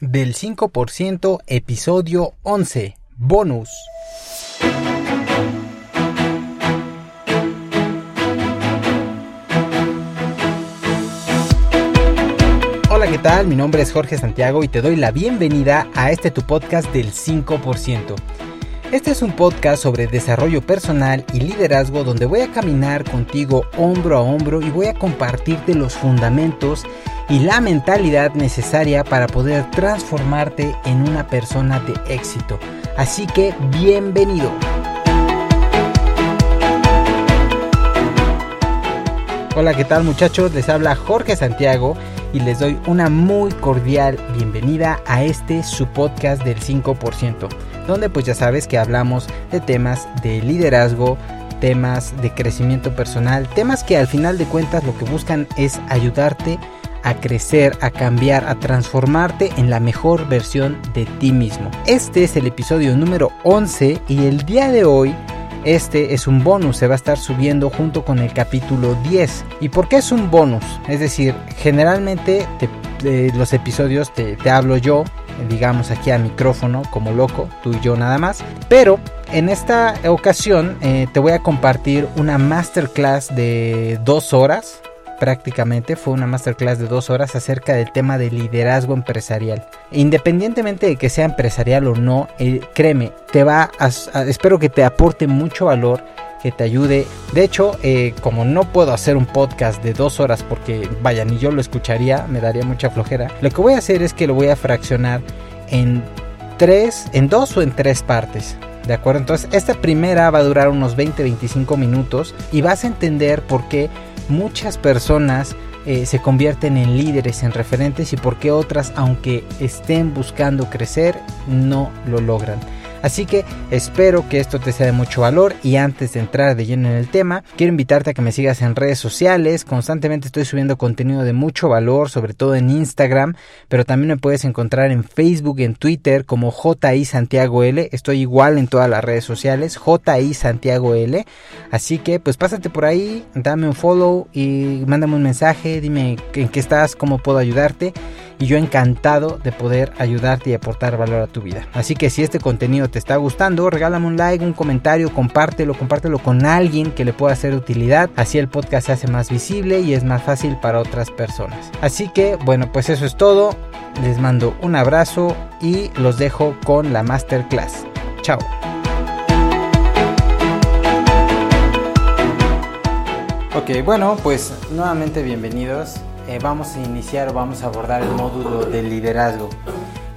del 5% episodio 11 bonus. Hola, ¿qué tal? Mi nombre es Jorge Santiago y te doy la bienvenida a este tu podcast del 5%. Este es un podcast sobre desarrollo personal y liderazgo donde voy a caminar contigo hombro a hombro y voy a compartirte los fundamentos y la mentalidad necesaria para poder transformarte en una persona de éxito. Así que bienvenido. Hola, ¿qué tal muchachos? Les habla Jorge Santiago y les doy una muy cordial bienvenida a este su podcast del 5%, donde pues ya sabes que hablamos de temas de liderazgo, temas de crecimiento personal, temas que al final de cuentas lo que buscan es ayudarte a crecer, a cambiar, a transformarte en la mejor versión de ti mismo. Este es el episodio número 11 y el día de hoy este es un bonus, se va a estar subiendo junto con el capítulo 10. ¿Y por qué es un bonus? Es decir, generalmente los episodios te, hablo yo, digamos aquí a micrófono como loco, tú y yo nada más. Pero en esta ocasión eh, te voy a compartir una masterclass de dos horas prácticamente fue una masterclass de dos horas acerca del tema de liderazgo empresarial. Independientemente de que sea empresarial o no, eh, créeme, te va a, espero que te aporte mucho valor, que te ayude. De hecho, eh, como no puedo hacer un podcast de dos horas porque vaya, ni yo lo escucharía, me daría mucha flojera. Lo que voy a hacer es que lo voy a fraccionar en tres, en dos o en tres partes. ¿De acuerdo? Entonces, esta primera va a durar unos 20-25 minutos y vas a entender por qué muchas personas eh, se convierten en líderes, en referentes y por qué otras, aunque estén buscando crecer, no lo logran. Así que espero que esto te sea de mucho valor y antes de entrar de lleno en el tema, quiero invitarte a que me sigas en redes sociales. Constantemente estoy subiendo contenido de mucho valor, sobre todo en Instagram, pero también me puedes encontrar en Facebook, en Twitter como JI Santiago L. Estoy igual en todas las redes sociales, JI Santiago L. Así que pues pásate por ahí, dame un follow y mándame un mensaje, dime en qué estás, cómo puedo ayudarte y yo encantado de poder ayudarte y aportar valor a tu vida. Así que si este contenido te está gustando, regálame un like, un comentario, compártelo, compártelo con alguien que le pueda hacer utilidad. Así el podcast se hace más visible y es más fácil para otras personas. Así que bueno, pues eso es todo. Les mando un abrazo y los dejo con la masterclass. Chao. Ok, bueno, pues nuevamente bienvenidos. Eh, vamos a iniciar o vamos a abordar el módulo de liderazgo.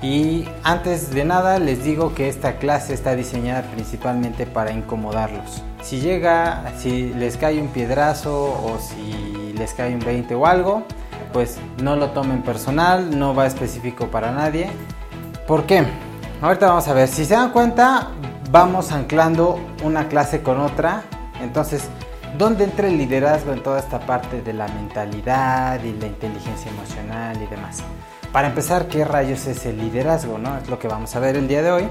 Y antes de nada les digo que esta clase está diseñada principalmente para incomodarlos. Si llega, si les cae un piedrazo o si les cae un 20 o algo, pues no lo tomen personal, no va específico para nadie. ¿Por qué? Ahorita vamos a ver, si se dan cuenta, vamos anclando una clase con otra. Entonces, ¿Dónde entra el liderazgo en toda esta parte de la mentalidad y la inteligencia emocional y demás? Para empezar, ¿qué rayos es el liderazgo? ¿no? Es lo que vamos a ver el día de hoy.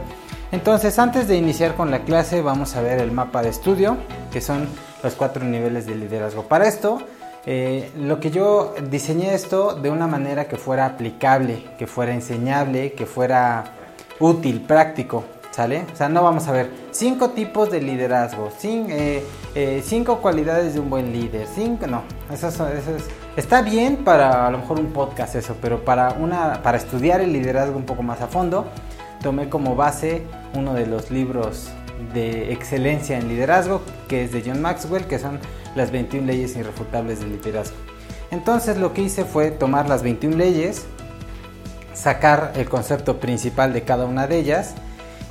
Entonces, antes de iniciar con la clase, vamos a ver el mapa de estudio, que son los cuatro niveles de liderazgo. Para esto, eh, lo que yo diseñé esto de una manera que fuera aplicable, que fuera enseñable, que fuera útil, práctico. ¿Sale? O sea, no vamos a ver. Cinco tipos de liderazgo, eh, eh, cinco cualidades de un buen líder, cinco, no, eso, eso, está bien para a lo mejor un podcast eso, pero para, una, para estudiar el liderazgo un poco más a fondo, tomé como base uno de los libros de excelencia en liderazgo, que es de John Maxwell, que son las 21 leyes irrefutables del liderazgo. Entonces lo que hice fue tomar las 21 leyes, sacar el concepto principal de cada una de ellas,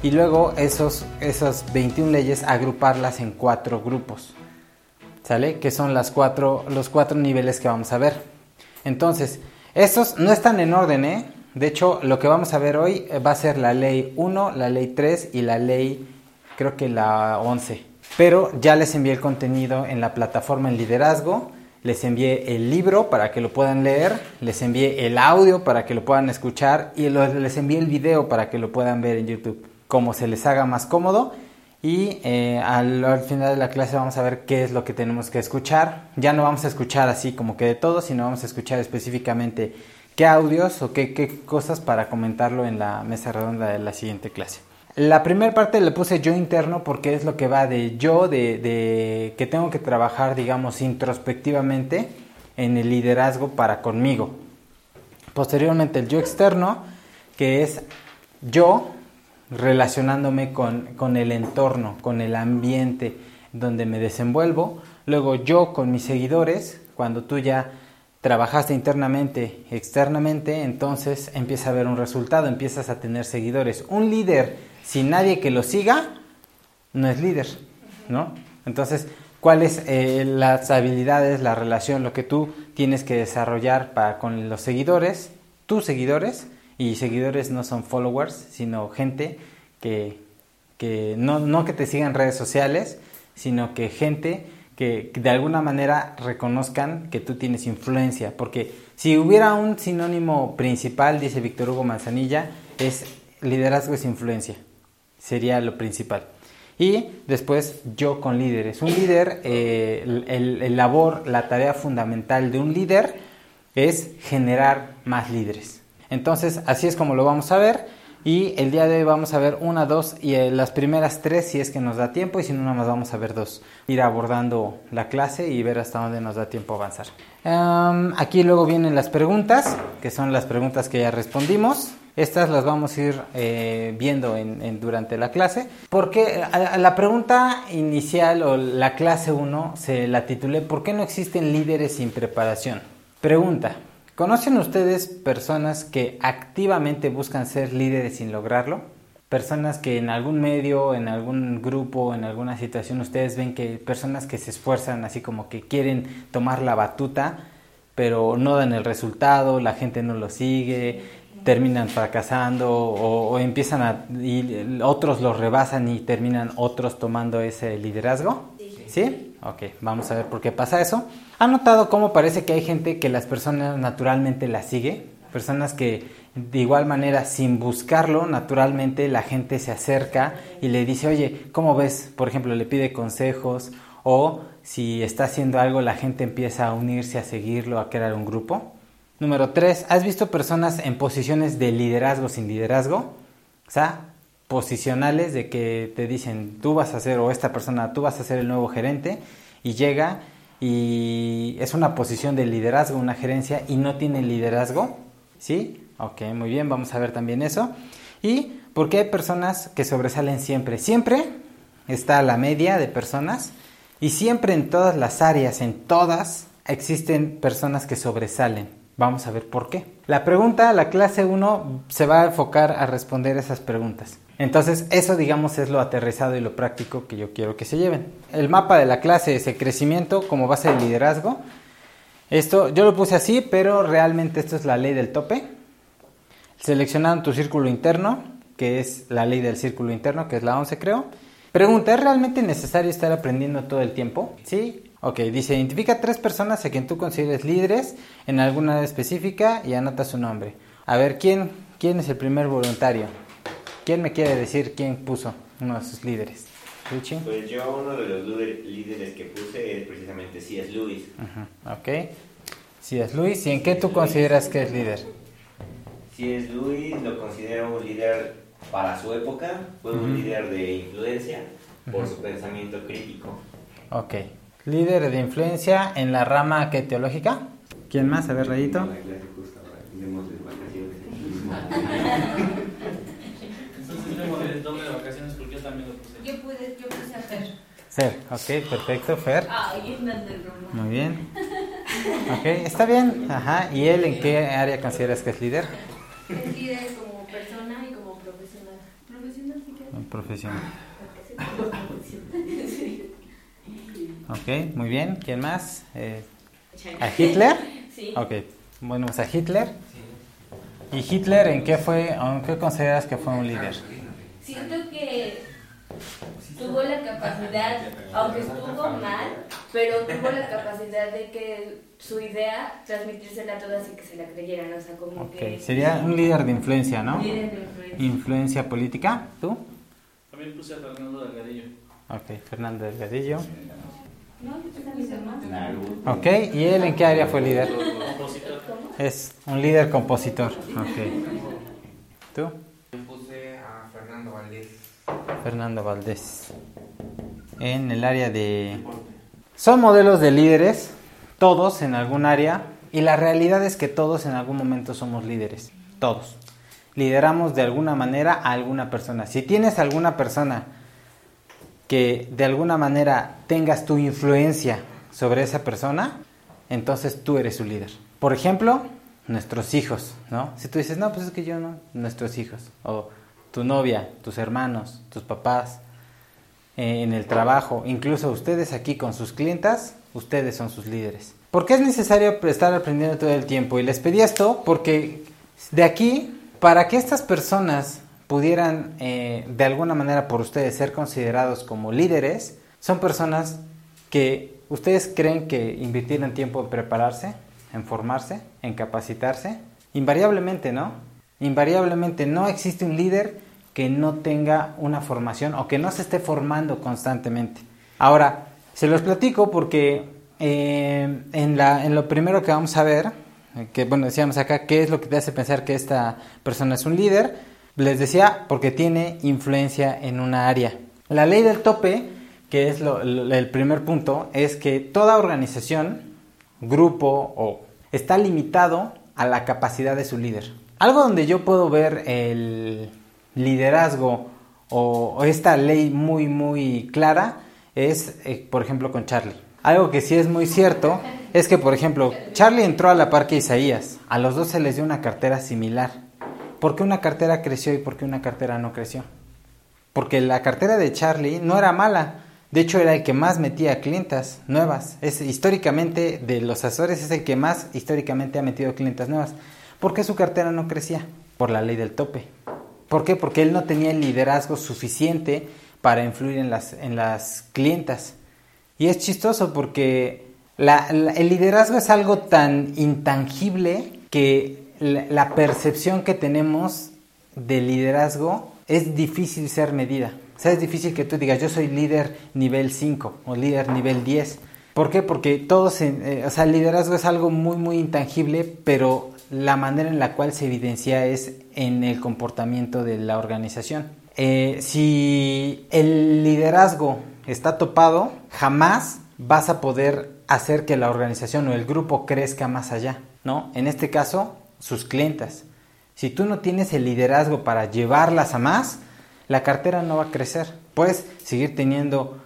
y luego esos, esas 21 leyes agruparlas en cuatro grupos, ¿sale? Que son las cuatro, los cuatro niveles que vamos a ver. Entonces, estos no están en orden, ¿eh? De hecho, lo que vamos a ver hoy va a ser la ley 1, la ley 3 y la ley, creo que la 11. Pero ya les envié el contenido en la plataforma en liderazgo, les envié el libro para que lo puedan leer, les envié el audio para que lo puedan escuchar y les envié el video para que lo puedan ver en YouTube como se les haga más cómodo. Y eh, al, final de la clase vamos a ver qué es lo que tenemos que escuchar. Ya no vamos a escuchar así como que de todo, sino vamos a escuchar específicamente qué audios o qué, qué cosas para comentarlo en la mesa redonda de la siguiente clase. La primera parte le puse yo interno porque es lo que va de yo, de, de, que tengo que trabajar, digamos, introspectivamente en el liderazgo para conmigo. Posteriormente el yo externo, que es yo relacionándome con, con el entorno, con el ambiente donde me desenvuelvo. Luego yo con mis seguidores, cuando tú ya trabajaste internamente, externamente, entonces empieza a haber un resultado, empiezas a tener seguidores. Un líder sin nadie que lo siga, no es líder, ¿no? Entonces, ¿cuáles eh, las habilidades, la relación, lo que tú tienes que desarrollar para con los seguidores, tus seguidores, y seguidores no son followers, sino gente que, que no, no que te sigan redes sociales, sino que gente que, de alguna manera reconozcan que tú tienes influencia, porque si hubiera un sinónimo principal, dice Víctor Hugo Manzanilla, es liderazgo es influencia, sería lo principal. Y después yo con líderes. Un líder, eh, el, labor, la tarea fundamental de un líder es generar más líderes. Entonces, así es como lo vamos a ver. Y el día de hoy vamos a ver una, dos y eh, las primeras tres si es que nos da tiempo y si no, nada más vamos a ver dos. Ir abordando la clase y ver hasta dónde nos da tiempo avanzar. aquí luego vienen las preguntas, que son las preguntas que ya respondimos. Estas las vamos a ir eh, viendo en, durante la clase. Porque la pregunta inicial o la clase 1 se la titulé ¿Por qué no existen líderes sin preparación? Pregunta, ¿Conocen ustedes personas que activamente buscan ser líderes sin lograrlo? Personas que en algún medio, en algún grupo, en alguna situación, ustedes ven que personas que se esfuerzan así como que quieren tomar la batuta, pero no dan el resultado, la gente no lo sigue, terminan fracasando o, empiezan a y otros los rebasan y terminan otros tomando ese liderazgo. ¿Sí? Ok, vamos a ver por qué pasa eso. ¿Ha notado cómo parece que hay gente que las personas naturalmente la sigue? Personas que de igual manera, sin buscarlo, naturalmente la gente se acerca y le dice, oye, ¿cómo ves? Por ejemplo, le pide consejos o si está haciendo algo, la gente empieza a unirse, a seguirlo, a crear un grupo. Número tres, ¿has visto personas en posiciones de liderazgo sin liderazgo? O sea, posicionales de que te dicen tú vas a ser o esta persona tú vas a ser el nuevo gerente y llega y es una posición de liderazgo, una gerencia y no tiene liderazgo, ¿sí? Ok, muy bien, vamos a ver también eso. Y porque hay personas que sobresalen siempre, siempre está la media de personas y siempre en todas las áreas, en todas, existen personas que sobresalen. Vamos a ver por qué. La pregunta, la clase 1, se va a enfocar a responder esas preguntas. Entonces, eso digamos es lo aterrizado y lo práctico que yo quiero que se lleven. El mapa de la clase es el crecimiento como base de liderazgo. Esto yo lo puse así, pero realmente esto es la ley del tope. Seleccionando tu círculo interno, que es la ley del círculo interno, que es la 11 creo. Pregunta, ¿es realmente necesario estar aprendiendo todo el tiempo? Sí. Ok, dice, identifica tres personas a quien tú consideres líderes en alguna área específica y anota su nombre. A ver, ¿quién, quién es el primer voluntario? ¿Quién me quiere decir quién puso uno de sus líderes? ¿Richie? Pues yo uno de los líderes que puse es precisamente C.S. Lewis. Ok. C.S. Lewis. ¿Y en qué tú consideras que es líder? C.S. Lewis lo considero un líder para su época. Fue un líder de influencia por su pensamiento crítico. Ok. Líder de influencia en la rama que teológica. ¿Quién más? A ver, Rayito. Fer, ok, perfecto, Fer. Muy bien. Ok, está bien. Ajá. ¿Y él en qué área consideras que es líder? Es líder como persona y como profesional. Profesional, sí que Profesional. Ok, muy bien. ¿Quién más? Eh, ¿A Hitler? Sí. Ok, bueno, pues a Hitler. ¿Y Hitler en qué fue, en qué consideras que fue un líder? Siento que tuvo la capacidad, aunque estuvo mal, pero tuvo la capacidad de que su idea transmitírsela a todas y que se la creyeran, o sea, como que... Sería un líder de influencia, ¿no? Líder de influencia. Influencia política, ¿tú? También puse a Fernando Delgadillo. Ok, Fernando Delgadillo. Naruto. Ok, ¿y él en qué área fue líder? Compositor. Es un líder compositor. Ok. ¿Tú? Yo puse a Fernando Valdés. Fernando Valdés. En el área de... Son modelos de líderes, todos en algún área, y la realidad es que todos en algún momento somos líderes, todos. Lideramos de alguna manera a alguna persona. Si tienes alguna persona que de alguna manera tengas tu influencia sobre esa persona, entonces tú eres su líder. Por ejemplo, nuestros hijos, ¿no? Si tú dices, no, pues es que yo no, nuestros hijos, o tu novia, tus hermanos, tus papás, eh, en el trabajo, incluso ustedes aquí con sus clientas, ustedes son sus líderes. ¿Por qué es necesario estar aprendiendo todo el tiempo? Y les pedí esto porque de aquí, para que estas personas pudieran eh, de alguna manera por ustedes ser considerados como líderes, son personas que ustedes creen que invirtieron tiempo en prepararse, en formarse, en capacitarse. Invariablemente, ¿no? Invariablemente no existe un líder que no tenga una formación o que no se esté formando constantemente. Ahora, se los platico porque eh, en, la, lo primero que vamos a ver, que bueno, decíamos acá, ¿qué es lo que te hace pensar que esta persona es un líder? Les decía, porque tiene influencia en una área. La ley del tope, que es el primer punto, es que toda organización, grupo o está limitado a la capacidad de su líder. Algo donde yo puedo ver el liderazgo o, esta ley muy muy clara es, eh, por ejemplo, con Charlie. Algo que sí es muy cierto es que, por ejemplo, Charlie entró a la par que Isaías. A los dos se les dio una cartera similar. ¿Por qué una cartera creció y por qué una cartera no creció? Porque la cartera de Charlie no era mala. De hecho, era el que más metía clientas nuevas. Es históricamente de los Azores es el que más históricamente ha metido clientas nuevas. ¿Por qué su cartera no crecía? Por la ley del tope. ¿Por qué? Porque él no tenía el liderazgo suficiente para influir en las, en las clientas. Y es chistoso porque el liderazgo es algo tan intangible que la, percepción que tenemos del liderazgo es difícil ser medida. O sea, es difícil que tú digas, yo soy líder nivel 5 o líder nivel 10. ¿Por qué? Porque todos, eh, o sea, el liderazgo es algo muy, muy intangible, pero la manera en la cual se evidencia es en el comportamiento de la organización. Eh, si el liderazgo está topado, jamás vas a poder hacer que la organización o el grupo crezca más allá, ¿no? En este caso, sus clientas. Si tú no tienes el liderazgo para llevarlas a más, la cartera no va a crecer. Puedes seguir teniendo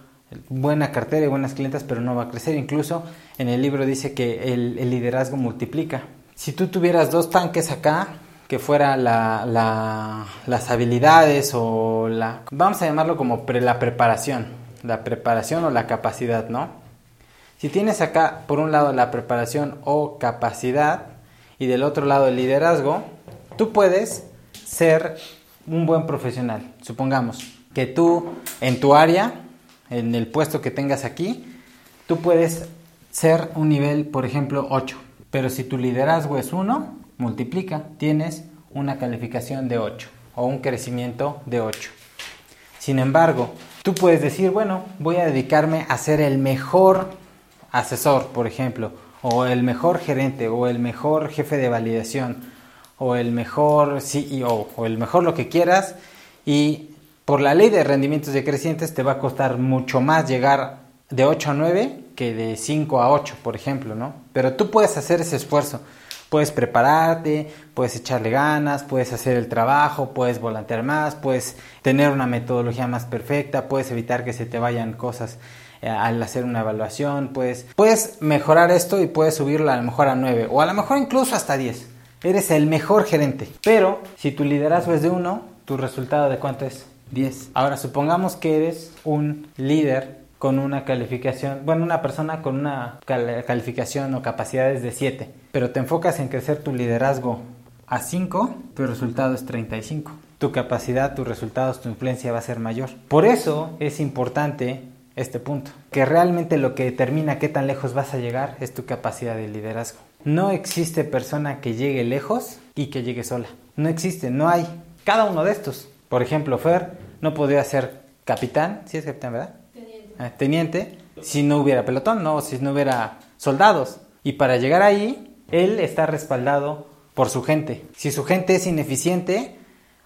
buena cartera y buenas clientas, pero no va a crecer. Incluso en el libro dice que el, el liderazgo multiplica. Si tú tuvieras dos tanques acá, que fuera la, la- las habilidades o la... Vamos a llamarlo como pre- la preparación. La preparación o la capacidad, ¿no? Si tienes acá, por un lado, la preparación o capacidad y del otro lado el liderazgo, tú puedes ser un buen profesional. Supongamos que tú en tu área, en el puesto que tengas aquí, tú puedes ser un nivel, por ejemplo, 8. Pero si tu liderazgo es 1, multiplica, tienes una calificación de 8 o un crecimiento de 8. Sin embargo, tú puedes decir, bueno, voy a dedicarme a ser el mejor asesor, por ejemplo, o el mejor gerente, o el mejor jefe de validación, o el mejor CEO, o el mejor lo que quieras, y por la ley de rendimientos decrecientes te va a costar mucho más llegar de 8 a 9 que de 5 a 8, por ejemplo, ¿no? Pero tú puedes hacer ese esfuerzo. Puedes prepararte, puedes echarle ganas, puedes hacer el trabajo, puedes volantear más, puedes tener una metodología más perfecta, puedes evitar que se te vayan cosas eh, al hacer una evaluación, puedes, puedes mejorar esto y puedes subirlo a lo mejor a 9 o a lo mejor incluso hasta 10. Eres el mejor gerente. Pero si tu liderazgo es de 1, tu resultado de cuánto es? 10. Ahora supongamos que eres un líder con una calificación, bueno, una persona con una cal- calificación o capacidades de 7, pero te enfocas en crecer tu liderazgo a 5, tu resultado es 35. Tu capacidad, tus resultados, tu influencia va a ser mayor. Por eso es importante este punto, que realmente lo que determina qué tan lejos vas a llegar es tu capacidad de liderazgo. No existe persona que llegue lejos y que llegue sola. No existe, no hay. Cada uno de estos. Por ejemplo, Fer no podría ser capitán, sí es capitán, ¿verdad? Teniente. Ah, teniente, si no hubiera pelotón, no, si no hubiera soldados. Y para llegar ahí, él está respaldado por su gente. Si su gente es ineficiente,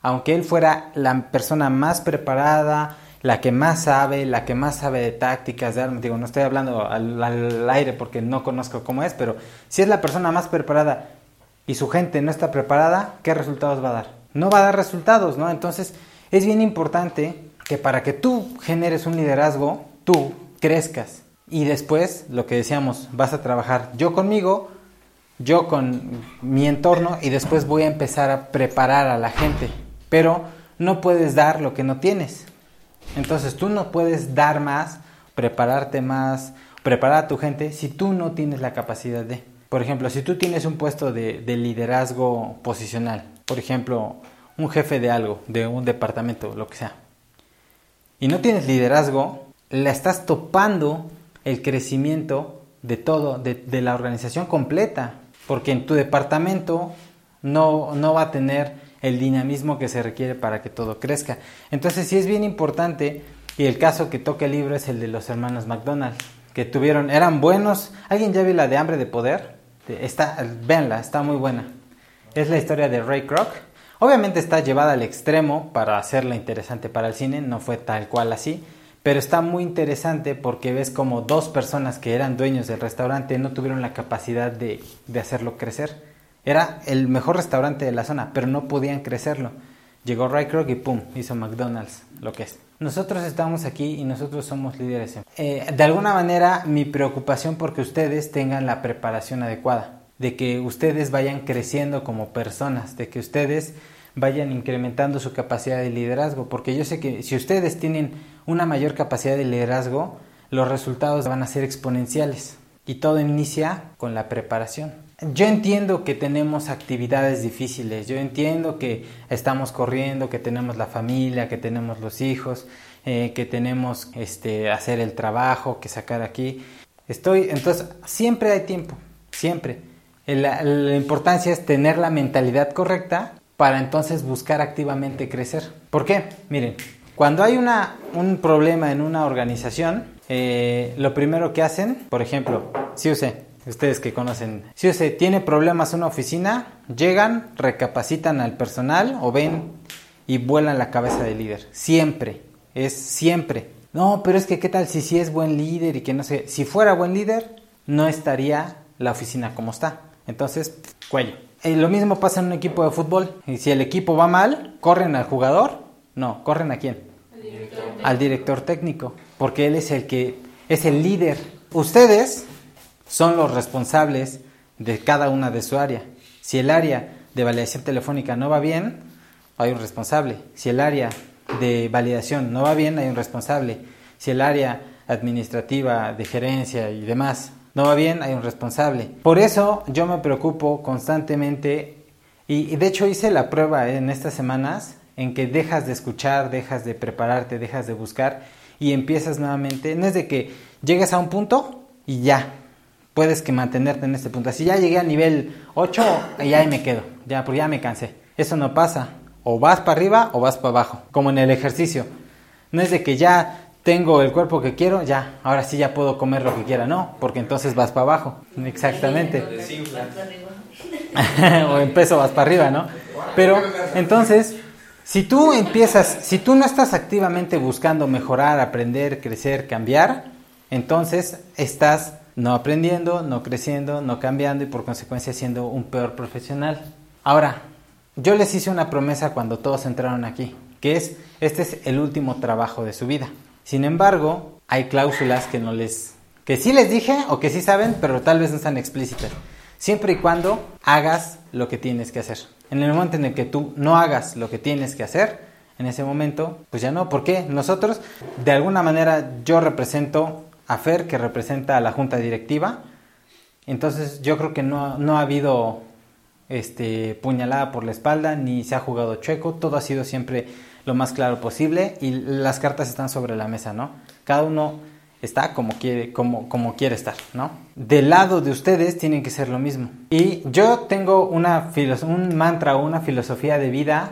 aunque él fuera la persona más preparada, la que más sabe, la que más sabe de tácticas, de armas, digo, no estoy hablando al, al, aire porque no conozco cómo es, pero si es la persona más preparada y su gente no está preparada, ¿qué resultados va a dar? No va a dar resultados, ¿no? Entonces es bien importante que para que tú generes un liderazgo, tú crezcas. Y después, lo que decíamos, vas a trabajar yo conmigo, yo con mi entorno y después voy a empezar a preparar a la gente. Pero no puedes dar lo que no tienes. Entonces tú no puedes dar más, prepararte más, preparar a tu gente si tú no tienes la capacidad de. Por ejemplo, si tú tienes un puesto de, de liderazgo posicional, por ejemplo, un jefe de algo, de un departamento, lo que sea, y no tienes liderazgo, la estás topando el crecimiento de todo, de, de la organización completa, porque en tu departamento no, no va a tener el dinamismo que se requiere para que todo crezca. Entonces sí es bien importante, y el caso que toca el libro es el de los hermanos McDonald, que tuvieron, eran buenos. ¿Alguien ya vio la de hambre de poder? Está, véanla, está muy buena. Es la historia de Ray Kroc. Obviamente está llevada al extremo para hacerla interesante para el cine, no fue tal cual así, pero está muy interesante porque ves como dos personas que eran dueños del restaurante no tuvieron la capacidad de, de hacerlo crecer. Era el mejor restaurante de la zona, pero no podían crecerlo. Llegó Ray Kroc y pum, hizo McDonald's, lo que es. Nosotros estamos aquí y nosotros somos líderes. Eh, de alguna manera, mi preocupación porque ustedes tengan la preparación adecuada, de que ustedes vayan creciendo como personas, de que ustedes vayan incrementando su capacidad de liderazgo, porque yo sé que si ustedes tienen una mayor capacidad de liderazgo, los resultados van a ser exponenciales. Y todo inicia con la preparación. Yo entiendo que tenemos actividades difíciles, yo entiendo que estamos corriendo, que tenemos la familia, que tenemos los hijos, eh, que tenemos este, hacer el trabajo, que sacar aquí. Estoy, entonces, siempre hay tiempo, siempre. La, la importancia es tener la mentalidad correcta para entonces buscar activamente crecer. ¿Por qué? Miren, cuando hay una, un problema en una organización, eh, lo primero que hacen, por ejemplo, si usted, ustedes que conocen, si tiene problemas en una oficina, llegan, recapacitan al personal o ven y vuelan la cabeza del líder. Siempre, es siempre. No, pero es que qué tal si sí es buen líder y que no sé, si fuera buen líder, no estaría la oficina como está. Entonces, cuello. Y lo mismo pasa en un equipo de fútbol. Y si el equipo va mal, corren al jugador. No, corren a quién? Al director. Al director técnico, porque él es el que es el líder. Ustedes son los responsables de cada una de su área. Si el área de validación telefónica no va bien, hay un responsable. Si el área de validación no va bien, hay un responsable. Si el área administrativa, de gerencia y demás no va bien, hay un responsable. Por eso yo me preocupo constantemente y, de hecho hice la prueba en estas semanas en que dejas de escuchar, dejas de prepararte, dejas de buscar y empiezas nuevamente. No es de que llegues a un punto y ya, puedes que mantenerte en este punto. Así ya llegué a nivel 8 y ahí me quedo, ya, porque ya me cansé. Eso no pasa. O vas para arriba o vas para abajo, como en el ejercicio. No es de que ya tengo el cuerpo que quiero, ya, ahora sí ya puedo comer lo que quiera, no, porque entonces vas para abajo. Exactamente. o en peso vas para arriba, ¿no? Pero entonces, si tú empiezas, si tú no estás activamente buscando mejorar, aprender, crecer, cambiar, entonces estás no aprendiendo, no creciendo, no cambiando y por consecuencia siendo un peor profesional. Ahora, yo les hice una promesa cuando todos entraron aquí, que es, este es el último trabajo de su vida. Sin embargo, hay cláusulas que no les, que sí les dije o que sí saben, pero tal vez no están explícitas. Siempre y cuando hagas lo que tienes que hacer. En el momento en el que tú no hagas lo que tienes que hacer, en ese momento, pues ya no. ¿Por qué? Nosotros, de alguna manera, yo represento a Fer, que representa a la junta directiva. Entonces, yo creo que no, no ha habido este, puñalada por la espalda, ni se ha jugado chueco. Todo ha sido siempre lo más claro posible y las cartas están sobre la mesa, ¿no? Cada uno está como quiere, como, quiere estar, ¿no? Del lado de ustedes tienen que ser lo mismo. Y yo tengo una un mantra o una filosofía de vida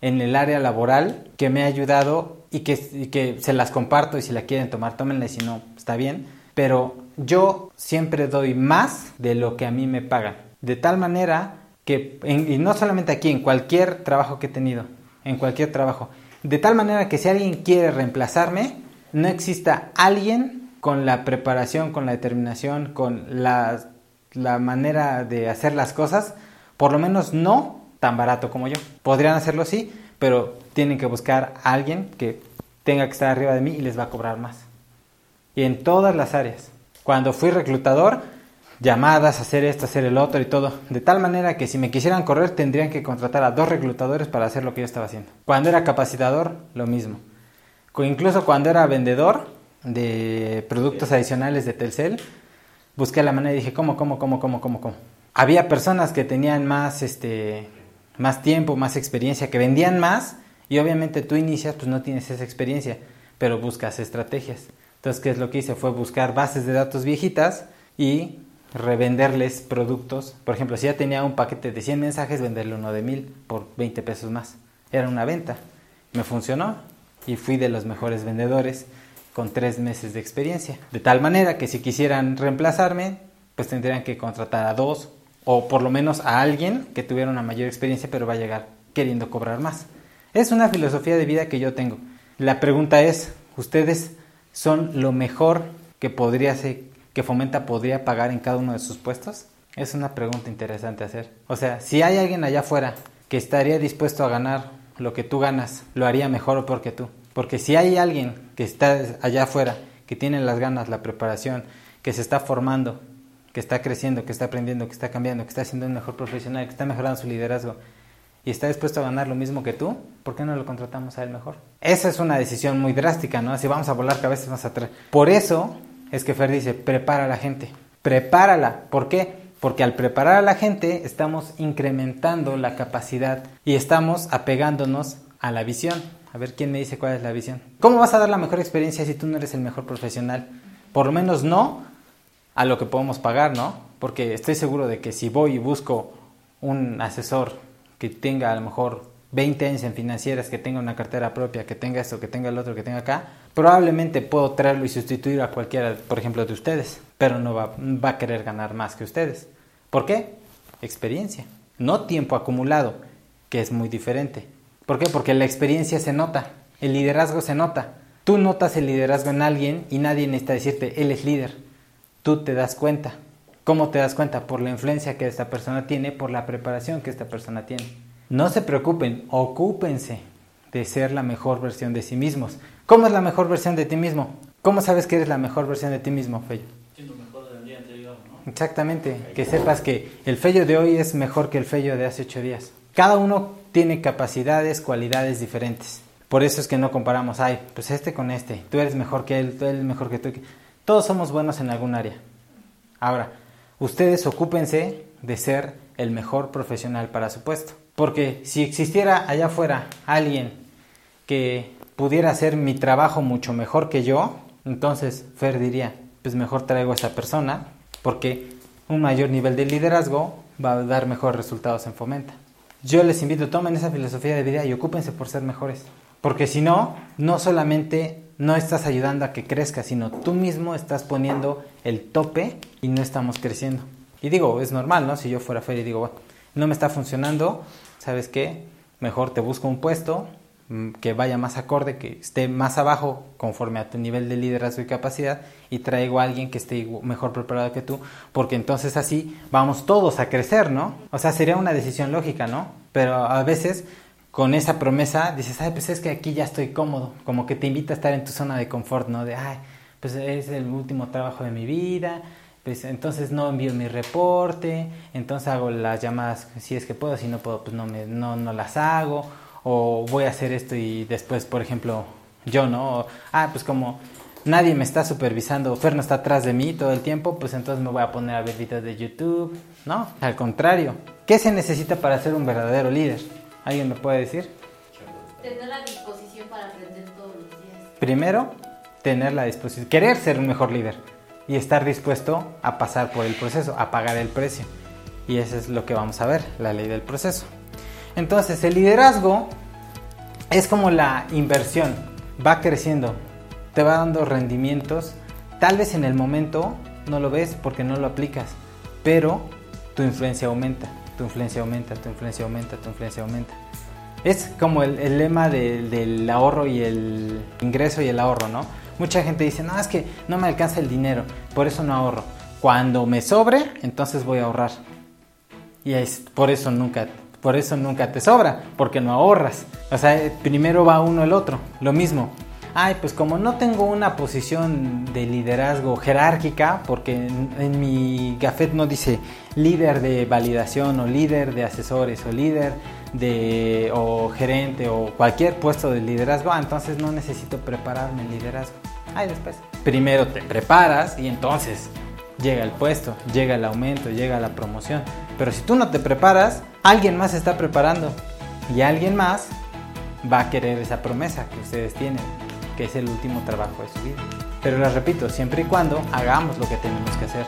en el área laboral que me ha ayudado y que, y que se las comparto y si la quieren tomar, tómenla y si no, está bien. pero yo siempre doy más de lo que a mí me pagan. De tal manera que, y no solamente aquí, en cualquier trabajo que he tenido, en cualquier trabajo, de tal manera que si alguien quiere reemplazarme, no exista alguien con la preparación, con la determinación, con la, la manera de hacer las cosas, por lo menos no tan barato como yo. Podrían hacerlo sí, pero tienen que buscar a alguien que tenga que estar arriba de mí y les va a cobrar más. Y en todas las áreas. Cuando fui reclutador, llamadas, hacer esto, hacer el otro y todo. De tal manera que si me quisieran correr tendrían que contratar a dos reclutadores para hacer lo que yo estaba haciendo. Cuando era capacitador, lo mismo. Incluso cuando era vendedor de productos adicionales de Telcel, busqué la manera y dije, ¿cómo, cómo, cómo, cómo, cómo, cómo? Había personas que tenían más, este, más tiempo, más experiencia, que vendían más y obviamente tú inicias, pues no tienes esa experiencia, pero buscas estrategias. Entonces, ¿qué es lo que hice? Fue buscar bases de datos viejitas y revenderles productos. Por ejemplo, si ya tenía un paquete de 100 mensajes, venderle uno de 1000 por 20 pesos más. Era una venta. Me funcionó y fui de los mejores vendedores con tres meses de experiencia. De tal manera que si quisieran reemplazarme, pues tendrían que contratar a dos o por lo menos a alguien que tuviera una mayor experiencia, pero va a llegar queriendo cobrar más. Es una filosofía de vida que yo tengo. La pregunta es, ¿ustedes son lo mejor que podría ser, que Fomenta podría pagar en cada uno de sus puestos? Es una pregunta interesante hacer. O sea, si hay alguien allá afuera que estaría dispuesto a ganar lo que tú ganas, lo haría mejor o peor que tú. Porque si hay alguien que está allá afuera, que tiene las ganas, la preparación, que se está formando, que está creciendo, que está aprendiendo, que está cambiando, que está siendo un mejor profesional, que está mejorando su liderazgo y está dispuesto a ganar lo mismo que tú, ¿por qué no lo contratamos a él mejor? Esa es una decisión muy drástica, ¿no? Así vamos a volar cabezas más atrás. Por eso es que Fer dice, prepara a la gente, prepárala. ¿Por qué? Porque al preparar a la gente estamos incrementando la capacidad y estamos apegándonos a la visión. A ver quién me dice cuál es la visión. ¿Cómo vas a dar la mejor experiencia si tú no eres el mejor profesional? Por lo menos no a lo que podemos pagar, ¿no? Porque estoy seguro de que si voy y busco un asesor que tenga a lo mejor 20 años en financieras, que tenga una cartera propia, que tenga esto, que tenga el otro, que tenga acá, probablemente puedo traerlo y sustituir a cualquiera, por ejemplo, de ustedes, pero no va, va a querer ganar más que ustedes. ¿Por qué? Experiencia, no tiempo acumulado, que es muy diferente. ¿Por qué? Porque la experiencia se nota, el liderazgo se nota. Tú notas el liderazgo en alguien y nadie necesita decirte, él es líder. Tú te das cuenta. ¿Cómo te das cuenta? Por la influencia que esta persona tiene, por la preparación que esta persona tiene. No se preocupen, ocúpense de ser la mejor versión de sí mismos. ¿Cómo es la mejor versión de ti mismo? ¿Cómo sabes que eres la mejor versión de ti mismo, Fello? Siendo mejor del día anterior, ¿no? Exactamente, que sepas que el Fello de hoy es mejor que el Fello de hace ocho días. Cada uno tiene capacidades, cualidades diferentes. Por eso es que no comparamos, ay, pues este con este, tú eres mejor que él, tú eres mejor que tú. Todos somos buenos en algún área. Ahora, ustedes ocúpense de ser el mejor profesional para su puesto. Porque si existiera allá afuera alguien que pudiera hacer mi trabajo mucho mejor que yo, entonces Fer diría, pues mejor traigo a esa persona porque un mayor nivel de liderazgo va a dar mejores resultados en Fomenta. Yo les invito, tomen esa filosofía de vida y ocúpense por ser mejores. Porque si no, no solamente no estás ayudando a que crezca, sino tú mismo estás poniendo el tope y no estamos creciendo. Y digo, es normal, ¿no? Si yo fuera Fer y digo, bueno, no me está funcionando, ¿sabes qué? Mejor te busco un puesto mm, que vaya más acorde, que esté más abajo conforme a tu nivel de liderazgo y capacidad y traigo a alguien que esté mejor preparado que tú, porque entonces así vamos todos a crecer, ¿no? O sea, sería una decisión lógica, ¿no? Pero a veces con esa promesa dices, ay, pues es que aquí ya estoy cómodo, como que te invita a estar en tu zona de confort, ¿no? De, ay, pues es el último trabajo de mi vida, pues entonces no envío mi reporte, entonces hago las llamadas si es que puedo, si no puedo, pues no, me, no, no las hago, o voy a hacer esto y después, por ejemplo, yo, ¿no? ah, pues como nadie me está supervisando, Fer no está atrás de mí todo el tiempo, pues entonces me voy a poner a ver videos de YouTube, ¿no? Al contrario, ¿qué se necesita para ser un verdadero líder? ¿Alguien me puede decir? Tener la disposición para aprender todos los días. Primero, tener la disposición, querer ser un mejor líder y estar dispuesto a pasar por el proceso, a pagar el precio. Y eso es lo que vamos a ver, la ley del proceso. Entonces, el liderazgo es como la inversión, va creciendo, te va dando rendimientos Tal vez en el momento no lo ves porque no lo aplicas, pero tu influencia aumenta, tu influencia aumenta, tu influencia aumenta, tu influencia aumenta. Es como el, el lema del, del ahorro y el ingreso y el ahorro, ¿no? Mucha gente dice, no, es que no me alcanza el dinero, por eso no ahorro. Cuando me sobre, entonces voy a ahorrar. Y es, por eso nunca, por eso nunca te sobra, porque no ahorras. O sea, primero va uno el otro, lo mismo. Ay, pues como no tengo una posición de liderazgo jerárquica, porque en, en mi gafet no dice líder de validación o líder de asesores o líder de o gerente o cualquier puesto de liderazgo, ah, entonces no necesito prepararme en liderazgo. Después. Primero te preparas y entonces llega el puesto, llega el aumento, llega la promoción. Pero si tú no te preparas, alguien más está preparando y alguien más va a querer esa promesa que ustedes tienen, que es el último trabajo de su vida. Pero les repito, siempre y cuando hagamos lo que tenemos que hacer.